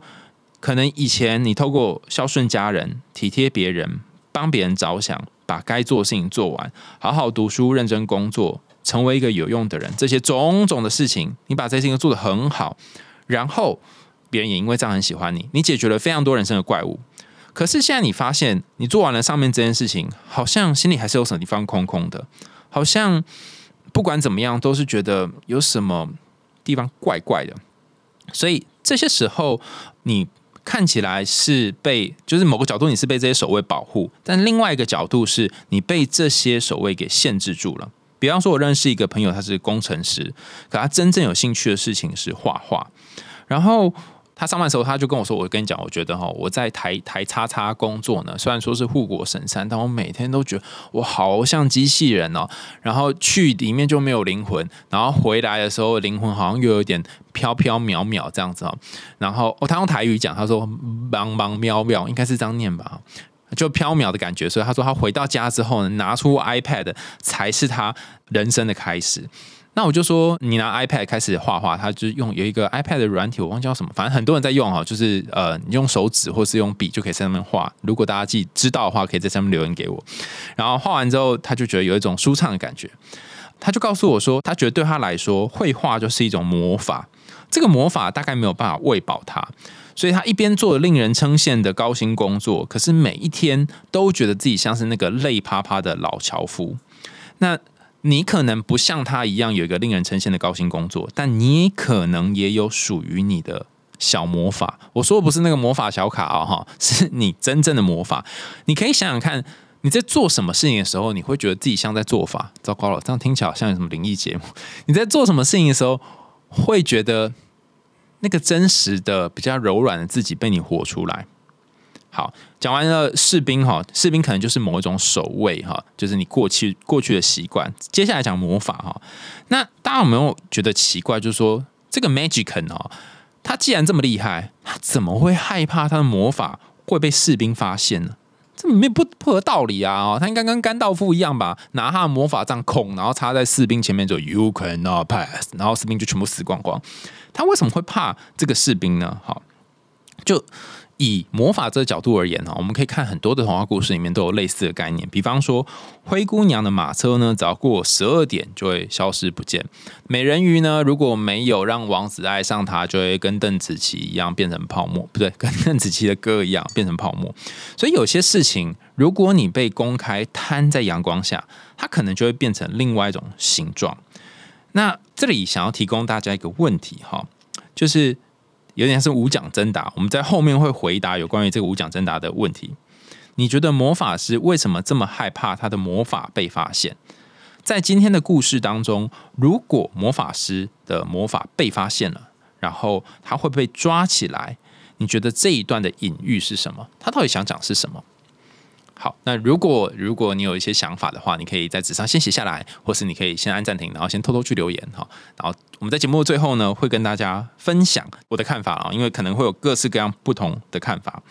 可能以前你透过孝顺家人、体贴别人、帮别人着想，把该做的事情做完，好好读书、认真工作，成为一个有用的人，这些种种的事情，你把这些事情做得很好，然后别人也因为这样很喜欢你，你解决了非常多人生的怪物。可是现在你发现，你做完了上面这件事情，好像心里还是有什么地方空空的。好像不管怎么样，都是觉得有什么地方怪怪的，所以这些时候你看起来是被，就是某个角度你是被这些守卫保护，但另外一个角度是你被这些守卫给限制住了。比方说，我认识一个朋友，他是工程师，可他真正有兴趣的事情是画画，然后。他上班的时候，他就跟我说：“我跟你讲，我觉得哈，我在台台叉叉工作呢，虽然说是护国神山，但我每天都觉得我好像机器人哦。然后去里面就没有灵魂，然后回来的时候灵魂好像又有点飘飘渺渺这样子哦。然后哦，他用台语讲，他说‘茫茫渺渺’，应该是这样念吧，就飘渺的感觉。所以他说他回到家之后呢，拿出 iPad 才是他人生的开始。”那我就说，你拿 iPad 开始画画，他就用有一个 iPad 的软体，我忘记叫什么，反正很多人在用哈，就是呃，你用手指或是用笔就可以在上面画。如果大家记知道的话，可以在上面留言给我。然后画完之后，他就觉得有一种舒畅的感觉，他就告诉我说，他觉得对他来说，绘画就是一种魔法。这个魔法大概没有办法喂饱他，所以他一边做令人称羡的高薪工作，可是每一天都觉得自己像是那个累趴趴的老樵夫。那你可能不像他一样有一个令人称羡的高薪工作，但你可能也有属于你的小魔法。我说的不是那个魔法小卡啊，哈，是你真正的魔法。你可以想想看，你在做什么事情的时候，你会觉得自己像在做法。糟糕了，这样听起来好像有什么灵异节目？你在做什么事情的时候，会觉得那个真实的、比较柔软的自己被你活出来。好，讲完了士兵哈，士兵可能就是某一种守卫哈，就是你过去过去的习惯。接下来讲魔法哈，那大家有没有觉得奇怪？就是说这个 Magic 哦，他既然这么厉害，他怎么会害怕他的魔法会被士兵发现呢？这没不不合道理啊！哦，他应该跟甘道夫一样吧，拿他的魔法杖孔，然后插在士兵前面，就 You cannot pass，然后士兵就全部死光光。他为什么会怕这个士兵呢？好，就。以魔法这个角度而言呢，我们可以看很多的童话故事里面都有类似的概念。比方说，灰姑娘的马车呢，只要过十二点就会消失不见；美人鱼呢，如果没有让王子爱上她，就会跟邓紫棋一样变成泡沫，不对，跟 邓紫棋的歌一样变成泡沫。所以有些事情，如果你被公开摊在阳光下，它可能就会变成另外一种形状。那这里想要提供大家一个问题哈，就是。有点是无讲真答，我们在后面会回答有关于这个无讲真答的问题。你觉得魔法师为什么这么害怕他的魔法被发现？在今天的故事当中，如果魔法师的魔法被发现了，然后他会被抓起来，你觉得这一段的隐喻是什么？他到底想讲是什么？好，那如果如果你有一些想法的话，你可以在纸上先写下来，或是你可以先按暂停，然后先偷偷去留言哈。然后我们在节目的最后呢，会跟大家分享我的看法啊，因为可能会有各式各样不同的看法。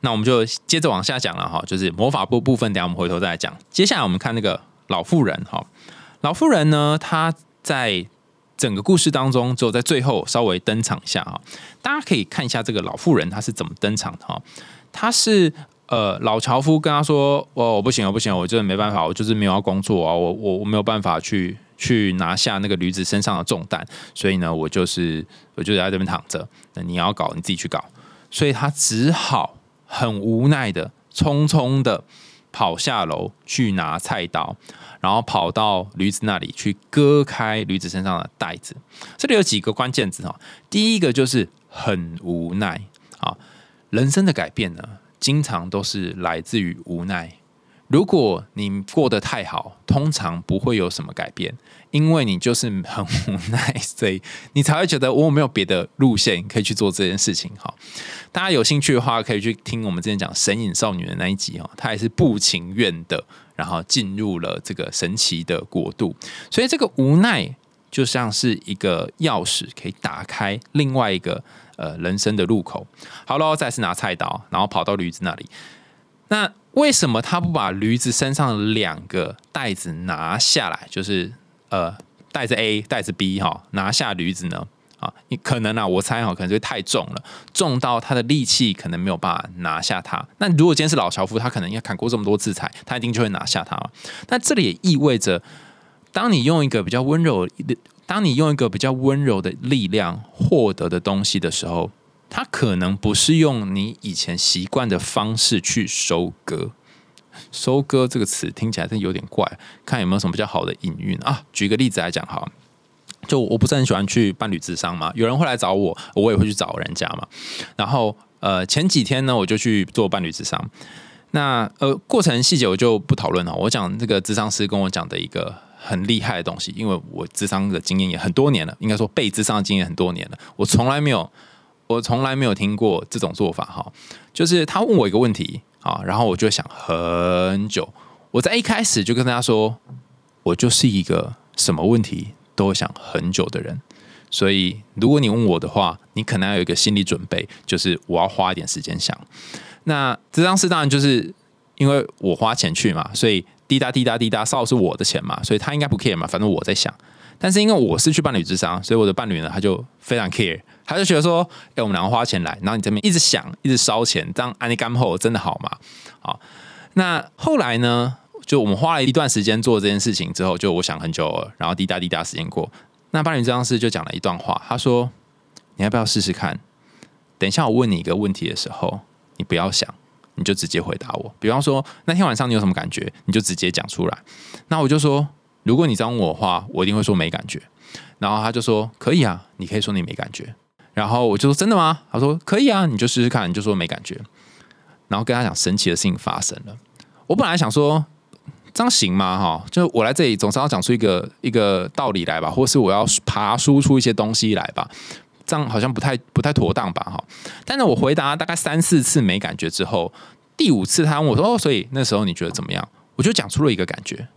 那我们就接着往下讲了哈，就是魔法部部分，等下我们回头再来讲。接下来我们看那个老妇人哈，老妇人呢，她在整个故事当中，只有在最后稍微登场一下哈。大家可以看一下这个老妇人她是怎么登场的哈，她是。呃，老樵夫跟他说：“我我不行，我不行，我真的没办法，我就是没有要工作啊，我我我没有办法去去拿下那个驴子身上的重担，所以呢，我就是我就在这边躺着。那你要搞你自己去搞，所以他只好很无奈的、匆匆的跑下楼去拿菜刀，然后跑到驴子那里去割开驴子身上的袋子。这里有几个关键字哈，第一个就是很无奈啊，人生的改变呢，经常都是来自于无奈。如果你过得太好，通常不会有什么改变，因为你就是很无奈，所以你才会觉得我没有别的路线可以去做这件事情。哈，大家有兴趣的话，可以去听我们之前讲神隐少女的那一集哈，她也是不情愿的，然后进入了这个神奇的国度。所以这个无奈就像是一个钥匙，可以打开另外一个呃人生的路口。好了，再次拿菜刀，然后跑到驴子那里。那为什么他不把驴子身上的两个袋子拿下来？就是呃，袋子 A、袋子 B 哈，拿下驴子呢？啊，你可能啊，我猜哈，可能就太重了，重到他的力气可能没有办法拿下它。那如果今天是老樵夫，他可能要砍过这么多次柴，他一定就会拿下它。那这里也意味着，当你用一个比较温柔的，当你用一个比较温柔的力量获得的东西的时候。它可能不是用你以前习惯的方式去收割，收割这个词听起来真有点怪，看有没有什么比较好的隐喻啊？举个例子来讲哈，就我不是很喜欢去伴侣智商嘛，有人会来找我，我也会去找人家嘛。然后呃前几天呢，我就去做伴侣智商，那呃过程细节我就不讨论了，我讲这个智商师跟我讲的一个很厉害的东西，因为我智商的经验也很多年了，应该说被智商的经验很多年了，我从来没有。我从来没有听过这种做法哈，就是他问我一个问题啊，然后我就想很久。我在一开始就跟大家说，我就是一个什么问题都想很久的人，所以如果你问我的话，你可能要有一个心理准备，就是我要花一点时间想。那这张是当然就是因为我花钱去嘛，所以滴答滴答滴答烧是我的钱嘛，所以他应该不 care 嘛，反正我在想。但是因为我是去伴侣智商，所以我的伴侣呢，他就非常 care。他就觉得说：“哎，我们两个花钱来，然后你这边一直想，一直烧钱，这样安利干后真的好吗？”好，那后来呢？就我们花了一段时间做这件事情之后，就我想很久了，然后滴答滴答时间过，那伴侣智商师就讲了一段话，他说：“你要不要试试看？等一下我问你一个问题的时候，你不要想，你就直接回答我。比方说那天晚上你有什么感觉，你就直接讲出来。那我就说，如果你这样问我的话，我一定会说没感觉。然后他就说：可以啊，你可以说你没感觉。”然后我就说真的吗？他说可以啊，你就试试看。你就说没感觉，然后跟他讲神奇的事情发生了。我本来想说这样行吗？哈，就我来这里总是要讲出一个一个道理来吧，或是我要爬输出一些东西来吧，这样好像不太不太妥当吧？哈。但是我回答大概三四次没感觉之后，第五次他问我说：“哦，所以那时候你觉得怎么样？”我就讲出了一个感觉，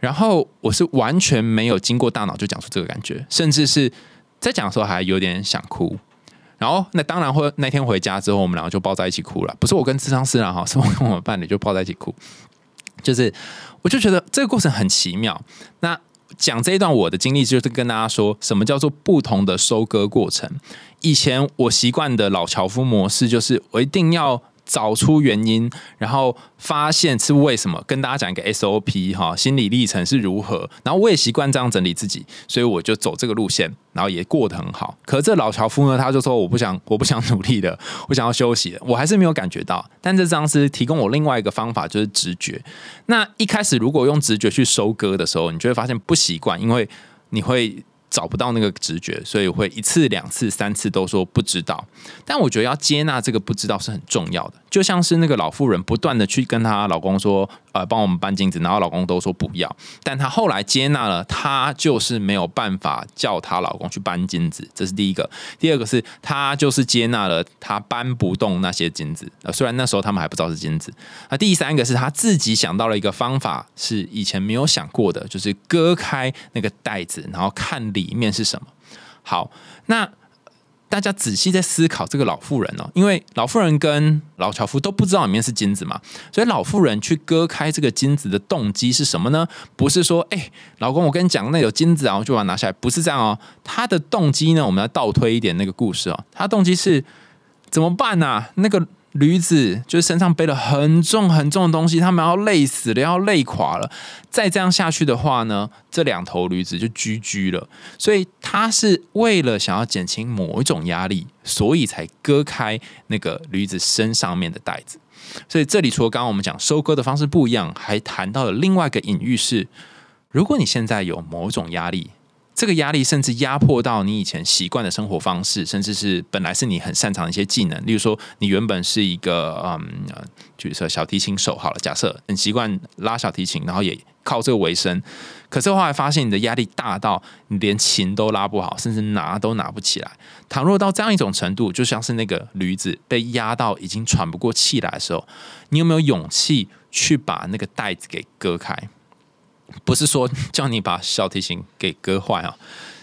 然后我是完全没有经过大脑就讲出这个感觉，甚至是。在讲的时候还有点想哭，然后那当然会那天回家之后，我们两个就抱在一起哭了。不是我跟智商师啦哈，是我跟我伴侣就抱在一起哭。就是我就觉得这个过程很奇妙。那讲这一段我的经历，就是跟大家说什么叫做不同的收割过程。以前我习惯的老樵夫模式，就是我一定要。找出原因，然后发现是为什么，跟大家讲一个 SOP 哈，心理历程是如何。然后我也习惯这样整理自己，所以我就走这个路线，然后也过得很好。可这老樵夫呢，他就说我不想，我不想努力的，我想要休息。我还是没有感觉到。但这张是提供我另外一个方法，就是直觉。那一开始如果用直觉去收割的时候，你就会发现不习惯，因为你会。找不到那个直觉，所以会一次、两次、三次都说不知道。但我觉得要接纳这个不知道是很重要的，就像是那个老妇人不断的去跟她老公说：“呃，帮我们搬金子。”然后老公都说不要。但她后来接纳了，她就是没有办法叫她老公去搬金子，这是第一个。第二个是她就是接纳了，她搬不动那些金子。呃，虽然那时候他们还不知道是金子。那第三个是她自己想到了一个方法，是以前没有想过的，就是割开那个袋子，然后看里。里面是什么？好，那大家仔细在思考这个老妇人哦，因为老妇人跟老樵夫都不知道里面是金子嘛，所以老妇人去割开这个金子的动机是什么呢？不是说，哎，老公，我跟你讲，那有金子啊，我就把它拿下来，不是这样哦。他的动机呢，我们要倒推一点那个故事哦，他动机是怎么办呢？那个驴子就是身上背了很重很重的东西，他们要累死了，要累垮了。再这样下去的话呢，这两头驴子就居居了。所以他是为了想要减轻某一种压力，所以才割开那个驴子身上面的袋子。所以这里除了刚刚我们讲收割的方式不一样，还谈到了另外一个隐喻是：如果你现在有某种压力。这个压力甚至压迫到你以前习惯的生活方式，甚至是本来是你很擅长的一些技能。例如说，你原本是一个嗯，举设小提琴手好了，假设很习惯拉小提琴，然后也靠这个为生。可是后来发现你的压力大到你连琴都拉不好，甚至拿都拿不起来。倘若到这样一种程度，就像是那个驴子被压到已经喘不过气来的时候，你有没有勇气去把那个袋子给割开？不是说叫你把小提琴给割坏啊，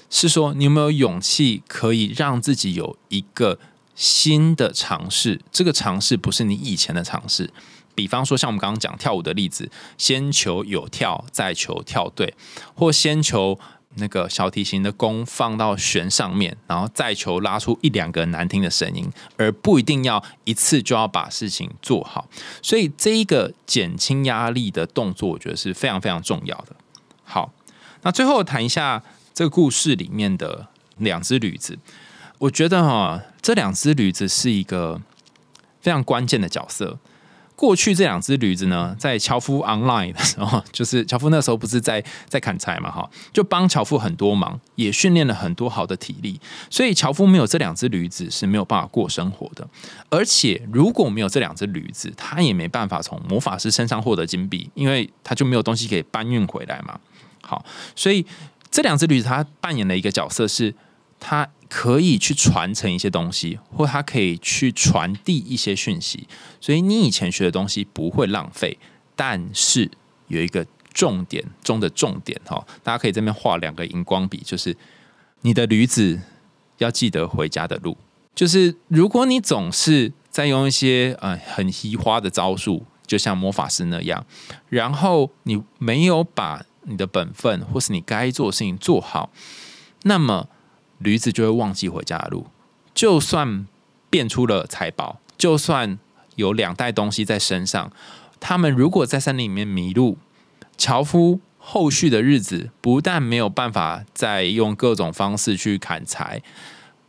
是说你有没有勇气可以让自己有一个新的尝试？这个尝试不是你以前的尝试。比方说，像我们刚刚讲跳舞的例子，先求有跳，再求跳对，或先求。那个小提琴的弓放到弦上面，然后再求拉出一两个难听的声音，而不一定要一次就要把事情做好。所以这一个减轻压力的动作，我觉得是非常非常重要的。好，那最后谈一下这个故事里面的两只驴子。我觉得哈，这两只驴子是一个非常关键的角色。过去这两只驴子呢，在樵夫 online 的时候，就是樵夫那时候不是在在砍柴嘛，哈，就帮樵夫很多忙，也训练了很多好的体力，所以樵夫没有这两只驴子是没有办法过生活的。而且如果没有这两只驴子，他也没办法从魔法师身上获得金币，因为他就没有东西可以搬运回来嘛。好，所以这两只驴子他扮演了一个角色是。它可以去传承一些东西，或它可以去传递一些讯息，所以你以前学的东西不会浪费。但是有一个重点中的重点哈，大家可以这边画两个荧光笔，就是你的驴子要记得回家的路。就是如果你总是在用一些呃很稀花的招数，就像魔法师那样，然后你没有把你的本分或是你该做的事情做好，那么。驴子就会忘记回家的路，就算变出了财宝，就算有两袋东西在身上，他们如果在森林里面迷路，樵夫后续的日子不但没有办法再用各种方式去砍柴，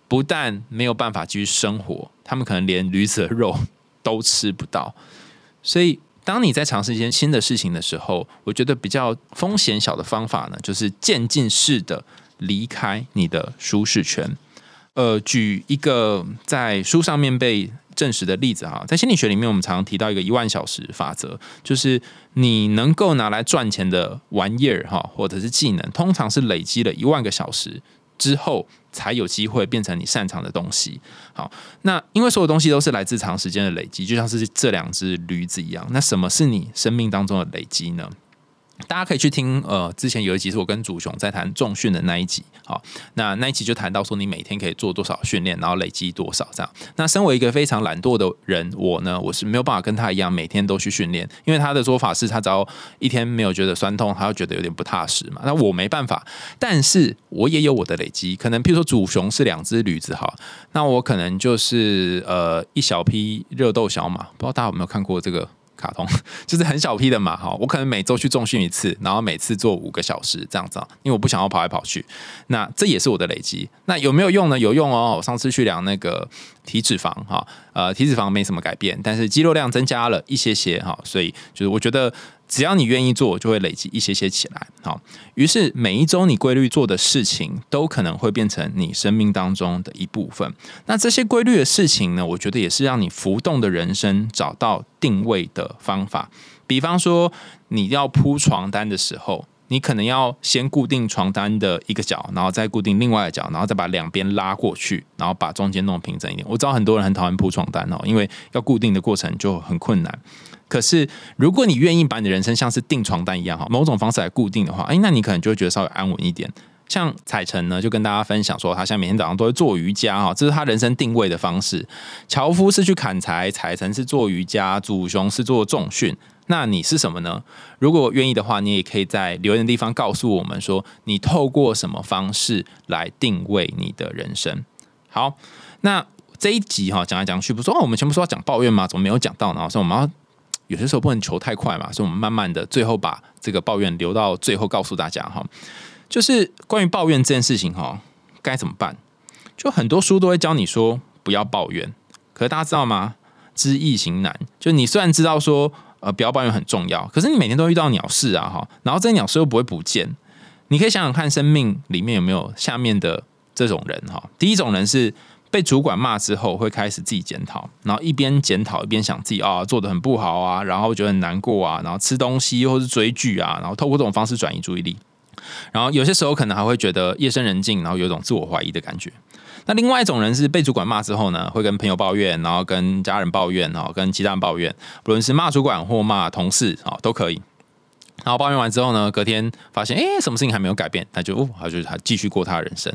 不但没有办法继续生活，他们可能连驴子的肉都吃不到。所以，当你在尝试一件新的事情的时候，我觉得比较风险小的方法呢，就是渐进式的。离开你的舒适圈。呃，举一个在书上面被证实的例子哈，在心理学里面，我们常常提到一个一万小时法则，就是你能够拿来赚钱的玩意儿哈，或者是技能，通常是累积了一万个小时之后，才有机会变成你擅长的东西。好，那因为所有东西都是来自长时间的累积，就像是这两只驴子一样。那什么是你生命当中的累积呢？大家可以去听，呃，之前有一集是我跟祖雄在谈重训的那一集，好，那那一集就谈到说你每天可以做多少训练，然后累积多少这样。那身为一个非常懒惰的人，我呢，我是没有办法跟他一样每天都去训练，因为他的说法是他只要一天没有觉得酸痛，他就觉得有点不踏实嘛。那我没办法，但是我也有我的累积，可能譬如说祖雄是两只驴子哈，那我可能就是呃一小批热豆小马，不知道大家有没有看过这个。卡通 就是很小批的嘛，哈，我可能每周去重训一次，然后每次做五个小时这样子，因为我不想要跑来跑去，那这也是我的累积。那有没有用呢？有用哦，我上次去量那个体脂肪，哈，呃，体脂肪没什么改变，但是肌肉量增加了一些些，哈，所以就是我觉得。只要你愿意做，就会累积一些些起来。好，于是每一周你规律做的事情，都可能会变成你生命当中的一部分。那这些规律的事情呢？我觉得也是让你浮动的人生找到定位的方法。比方说，你要铺床单的时候，你可能要先固定床单的一个角，然后再固定另外一角，然后再把两边拉过去，然后把中间弄平整一点。我知道很多人很讨厌铺床单哦，因为要固定的过程就很困难。可是，如果你愿意把你的人生像是订床单一样哈，某种方式来固定的话，哎，那你可能就会觉得稍微安稳一点。像彩晨呢，就跟大家分享说，他现在每天早上都会做瑜伽哈，这是他人生定位的方式。樵夫是去砍柴，彩晨是做瑜伽，祖雄是做重训。那你是什么呢？如果愿意的话，你也可以在留言的地方告诉我们说，你透过什么方式来定位你的人生。好，那。这一集哈讲来讲去，不说哦，我们全部说要讲抱怨吗？怎么没有讲到呢？所以我们要有些时候不能求太快嘛，所以我们慢慢的，最后把这个抱怨留到最后告诉大家哈。就是关于抱怨这件事情哈，该怎么办？就很多书都会教你说不要抱怨，可是大家知道吗？知易行难。就你虽然知道说呃不要抱怨很重要，可是你每天都遇到鸟事啊哈，然后这些鸟事又不会不见。你可以想想看，生命里面有没有下面的这种人哈？第一种人是被主管骂之后会开始自己检讨，然后一边检讨一边想自己啊做的很不好啊，然后觉得很难过啊，然后吃东西或是追剧啊，然后透过这种方式转移注意力。然后有些时候可能还会觉得夜深人静，然后有一种自我怀疑的感觉。那另外一种人是被主管骂之后呢，会跟朋友抱怨，然后跟家人抱怨，然后跟其他人抱怨，不论是骂主管或骂同事啊，都可以。然后抱怨完之后呢，隔天发现哎，什么事情还没有改变，他就哦，他就他继续过他的人生。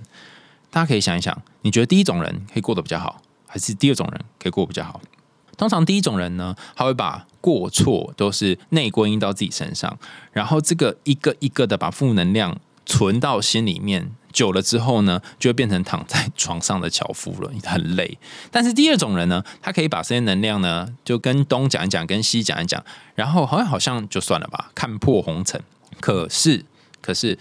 大家可以想一想，你觉得第一种人可以过得比较好，还是第二种人可以过比较好？通常第一种人呢，他会把过错都是内归因到自己身上，然后这个一个一个的把负能量存到心里面，久了之后呢，就会变成躺在 床上的樵夫了，很累。但是第二种人呢，他可以把这些能量呢，就跟东讲一讲，跟西讲一讲，然后好像好像就算了吧，看破红尘。可是，可是。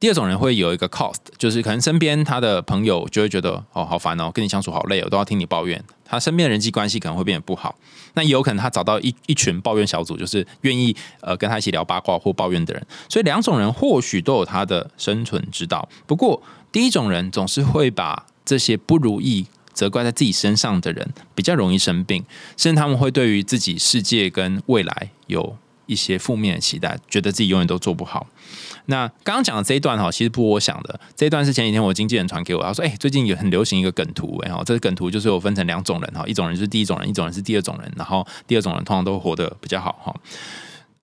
第二种人会有一个 cost，就是可能身边他的朋友就会觉得哦好烦哦，跟你相处好累，哦都要听你抱怨。他身边的人际关系可能会变得不好。那也有可能他找到一一群抱怨小组，就是愿意呃跟他一起聊八卦或抱怨的人。所以两种人或许都有他的生存之道。不过第一种人总是会把这些不如意责怪在自己身上的人，比较容易生病，甚至他们会对于自己世界跟未来有一些负面的期待，觉得自己永远都做不好。那刚刚讲的这一段哈，其实不是我想的。这一段是前几天我经纪人传给我，他说：“哎，最近有很流行一个梗图，哎哈，这个梗图就是我分成两种人哈，一种人是第一种人，一种人是第二种人。然后第二种人通常都活得比较好哈。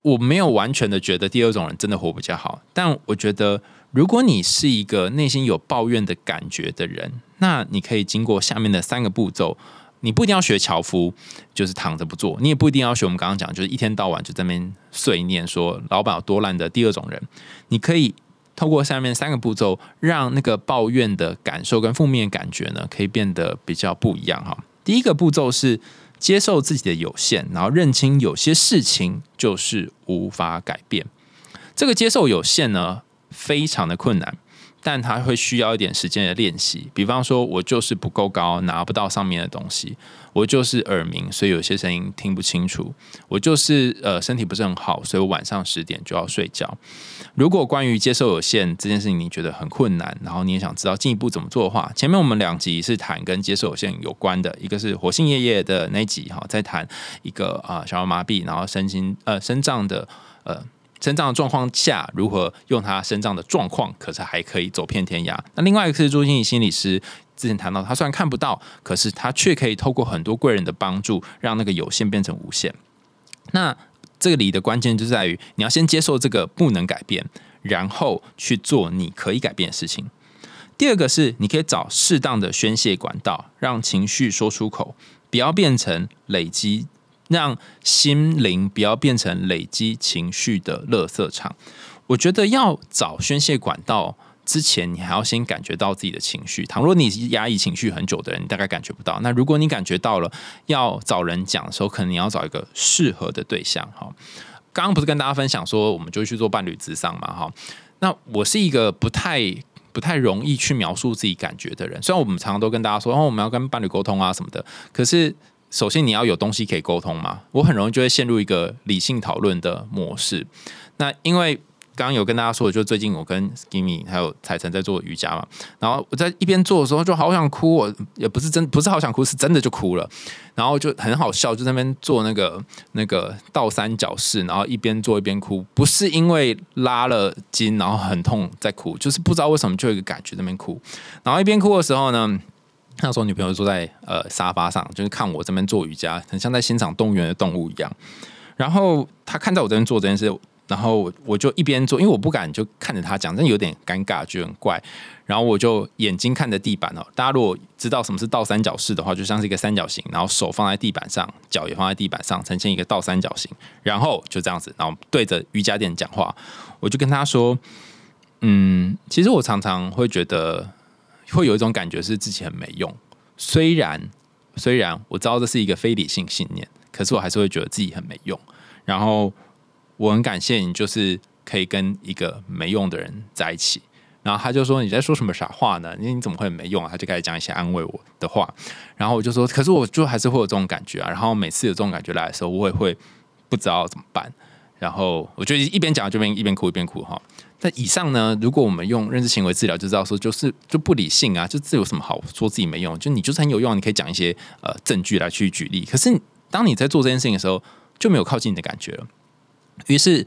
我没有完全的觉得第二种人真的活比较好，但我觉得如果你是一个内心有抱怨的感觉的人，那你可以经过下面的三个步骤。”你不一定要学樵夫，就是躺着不做；你也不一定要学我们刚刚讲，就是一天到晚就在那边碎念说老板有多烂的第二种人。你可以透过下面三个步骤，让那个抱怨的感受跟负面感觉呢，可以变得比较不一样哈。第一个步骤是接受自己的有限，然后认清有些事情就是无法改变。这个接受有限呢，非常的困难。但他会需要一点时间的练习，比方说，我就是不够高，拿不到上面的东西；我就是耳鸣，所以有些声音听不清楚；我就是呃身体不是很好，所以我晚上十点就要睡觉。如果关于接受有限这件事情你觉得很困难，然后你也想知道进一步怎么做的话，前面我们两集是谈跟接受有限有关的，一个是火星爷爷的那集哈，在谈一个啊小儿麻痹，然后身心呃身脏的呃。生长的状况下，如何用他生长的状况，可是还可以走遍天涯。那另外一个是朱心怡心理师之前谈到，他虽然看不到，可是他却可以透过很多贵人的帮助，让那个有限变成无限。那这里的关键就在于，你要先接受这个不能改变，然后去做你可以改变的事情。第二个是，你可以找适当的宣泄管道，让情绪说出口，不要变成累积。让心灵不要变成累积情绪的垃圾场。我觉得要找宣泄管道之前，你还要先感觉到自己的情绪。倘若你压抑情绪很久的人，你大概感觉不到。那如果你感觉到了，要找人讲的时候，可能你要找一个适合的对象。哈，刚刚不是跟大家分享说，我们就去做伴侣智商嘛？哈，那我是一个不太不太容易去描述自己感觉的人。虽然我们常常都跟大家说，哦，我们要跟伴侣沟通啊什么的，可是。首先，你要有东西可以沟通嘛？我很容易就会陷入一个理性讨论的模式。那因为刚刚有跟大家说，就最近我跟 Skimmy 还有彩晨在做瑜伽嘛，然后我在一边做的时候就好想哭，我也不是真不是好想哭，是真的就哭了。然后就很好笑，就在那边做那个那个倒三角式，然后一边做一边哭，不是因为拉了筋然后很痛在哭，就是不知道为什么就有一个感觉那边哭。然后一边哭的时候呢。那时候女朋友坐在呃沙发上，就是看我这边做瑜伽，很像在欣赏动物园的动物一样。然后她看在我这边做这件事，然后我就一边做，因为我不敢就看着她讲，真有点尴尬，就很怪。然后我就眼睛看着地板哦。大家如果知道什么是倒三角式的话，就像是一个三角形，然后手放在地板上，脚也放在地板上，呈现一个倒三角形。然后就这样子，然后对着瑜伽垫讲话。我就跟她说：“嗯，其实我常常会觉得。”会有一种感觉是自己很没用，虽然虽然我知道这是一个非理性信念，可是我还是会觉得自己很没用。然后我很感谢你，就是可以跟一个没用的人在一起。然后他就说：“你在说什么傻话呢？你你怎么会没用啊？”他就开始讲一些安慰我的话。然后我就说：“可是我就还是会有这种感觉啊。”然后每次有这种感觉来的时候，我也会不知道怎么办。然后我就一边讲就边一边哭一边哭哈。那以上呢，如果我们用认知行为治疗，就知道说就是就不理性啊，就这有什么好说自己没用？就你就是很有用，你可以讲一些呃证据来去举例。可是当你在做这件事情的时候，就没有靠近你的感觉了。于是。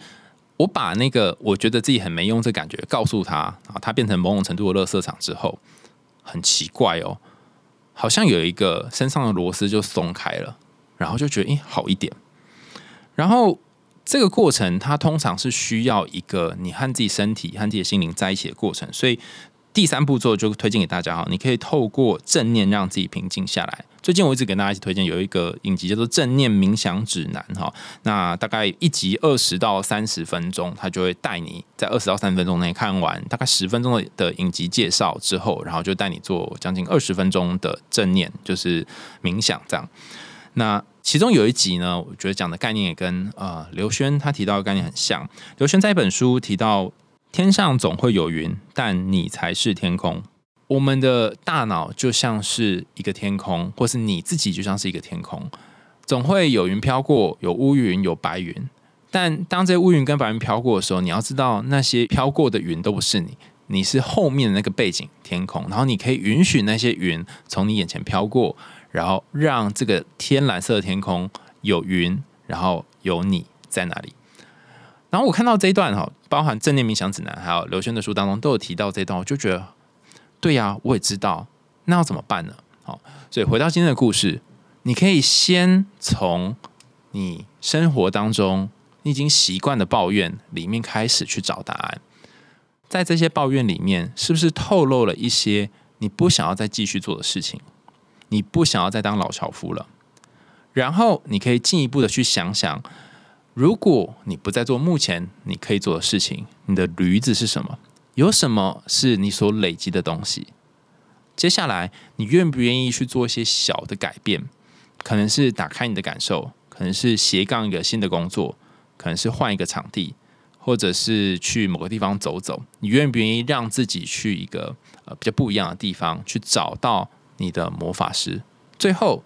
我把那个我觉得自己很没用这感觉告诉他啊，他变成某种程度的垃圾场之后，很奇怪哦，好像有一个身上的螺丝就松开了，然后就觉得诶好一点。然后这个过程，它通常是需要一个你和自己身体和自己的心灵在一起的过程，所以。第三步骤就推荐给大家哈，你可以透过正念让自己平静下来。最近我一直给大家一起推荐有一个影集叫做《正念冥想指南》哈，那大概一集二十到三十分钟，它就会带你在二十到三十分钟内看完大概十分钟的的影集介绍之后，然后就带你做将近二十分钟的正念，就是冥想这样。那其中有一集呢，我觉得讲的概念也跟呃刘轩他提到的概念很像。刘轩在一本书提到。天上总会有云，但你才是天空。我们的大脑就像是一个天空，或是你自己就像是一个天空，总会有云飘过，有乌云，有白云。但当这些乌云跟白云飘过的时候，你要知道，那些飘过的云都不是你，你是后面的那个背景天空。然后你可以允许那些云从你眼前飘过，然后让这个天蓝色的天空有云，然后有你在哪里。然后我看到这一段哈，包含正念冥想指南，还有刘轩的书当中都有提到这一段，我就觉得，对呀，我也知道，那要怎么办呢？好，所以回到今天的故事，你可以先从你生活当中你已经习惯的抱怨里面开始去找答案，在这些抱怨里面，是不是透露了一些你不想要再继续做的事情？你不想要再当老樵夫了？然后你可以进一步的去想想。如果你不再做目前你可以做的事情，你的驴子是什么？有什么是你所累积的东西？接下来，你愿不愿意去做一些小的改变？可能是打开你的感受，可能是斜杠一个新的工作，可能是换一个场地，或者是去某个地方走走。你愿不愿意让自己去一个呃比较不一样的地方，去找到你的魔法师？最后，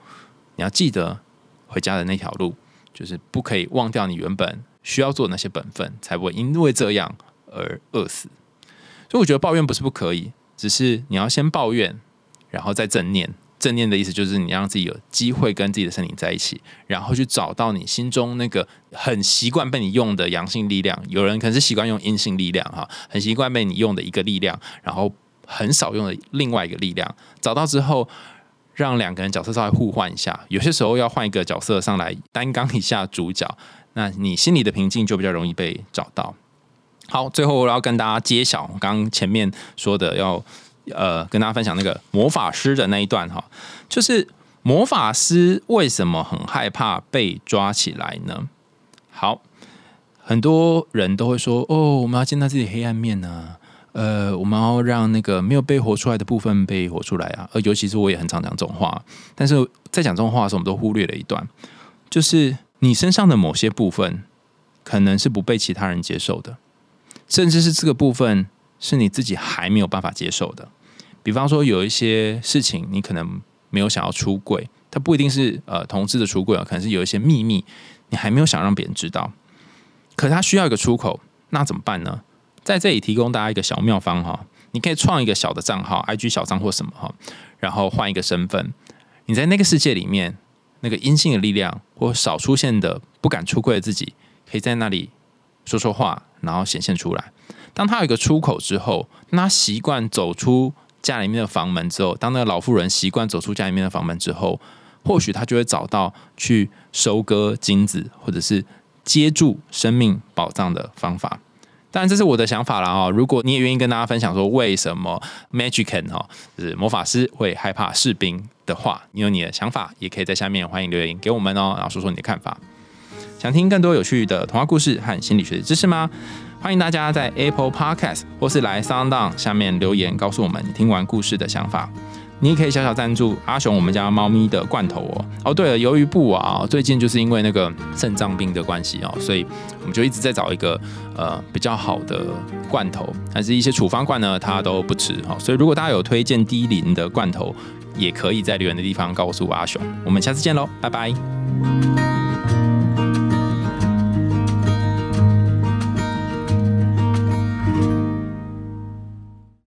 你要记得回家的那条路。就是不可以忘掉你原本需要做的那些本分，才不会因为这样而饿死。所以我觉得抱怨不是不可以，只是你要先抱怨，然后再正念。正念的意思就是你让自己有机会跟自己的身体在一起，然后去找到你心中那个很习惯被你用的阳性力量。有人可能是习惯用阴性力量，哈，很习惯被你用的一个力量，然后很少用的另外一个力量。找到之后。让两个人角色稍微互换一下，有些时候要换一个角色上来担纲一下主角，那你心里的平静就比较容易被找到。好，最后我要跟大家揭晓，刚刚前面说的要呃跟大家分享那个魔法师的那一段哈，就是魔法师为什么很害怕被抓起来呢？好，很多人都会说哦，我们要见到自己黑暗面呢。呃，我们要让那个没有被活出来的部分被活出来啊！而尤其是我也很常讲这种话，但是在讲这种话的时候，我们都忽略了一段，就是你身上的某些部分可能是不被其他人接受的，甚至是这个部分是你自己还没有办法接受的。比方说，有一些事情你可能没有想要出柜，它不一定是呃同志的出柜啊，可能是有一些秘密你还没有想让别人知道，可它需要一个出口，那怎么办呢？在这里提供大家一个小妙方哈，你可以创一个小的账号，IG 小账或什么哈，然后换一个身份，你在那个世界里面，那个阴性的力量或少出现的不敢出柜的自己，可以在那里说说话，然后显现出来。当他有一个出口之后，他习惯走出家里面的房门之后，当那个老妇人习惯走出家里面的房门之后，或许他就会找到去收割金子或者是接住生命宝藏的方法。当然，这是我的想法了哦。如果你也愿意跟大家分享说为什么 Magician 哈，就是魔法师会害怕士兵的话，你有你的想法，也可以在下面欢迎留言给我们哦，然后说说你的看法。想听更多有趣的童话故事和心理学的知识吗？欢迎大家在 Apple Podcast 或是来 Sound On 下面留言，告诉我们你听完故事的想法。你也可以小小赞助阿雄我们家猫咪的罐头哦。哦，对了，由于布啊，最近就是因为那个肾脏病的关系哦，所以们就一直在找一个呃比较好的罐头，但是一些处方罐呢，它都不吃哈。所以如果大家有推荐低磷的罐头，也可以在留言的地方告诉阿雄。我们下次见喽，拜拜。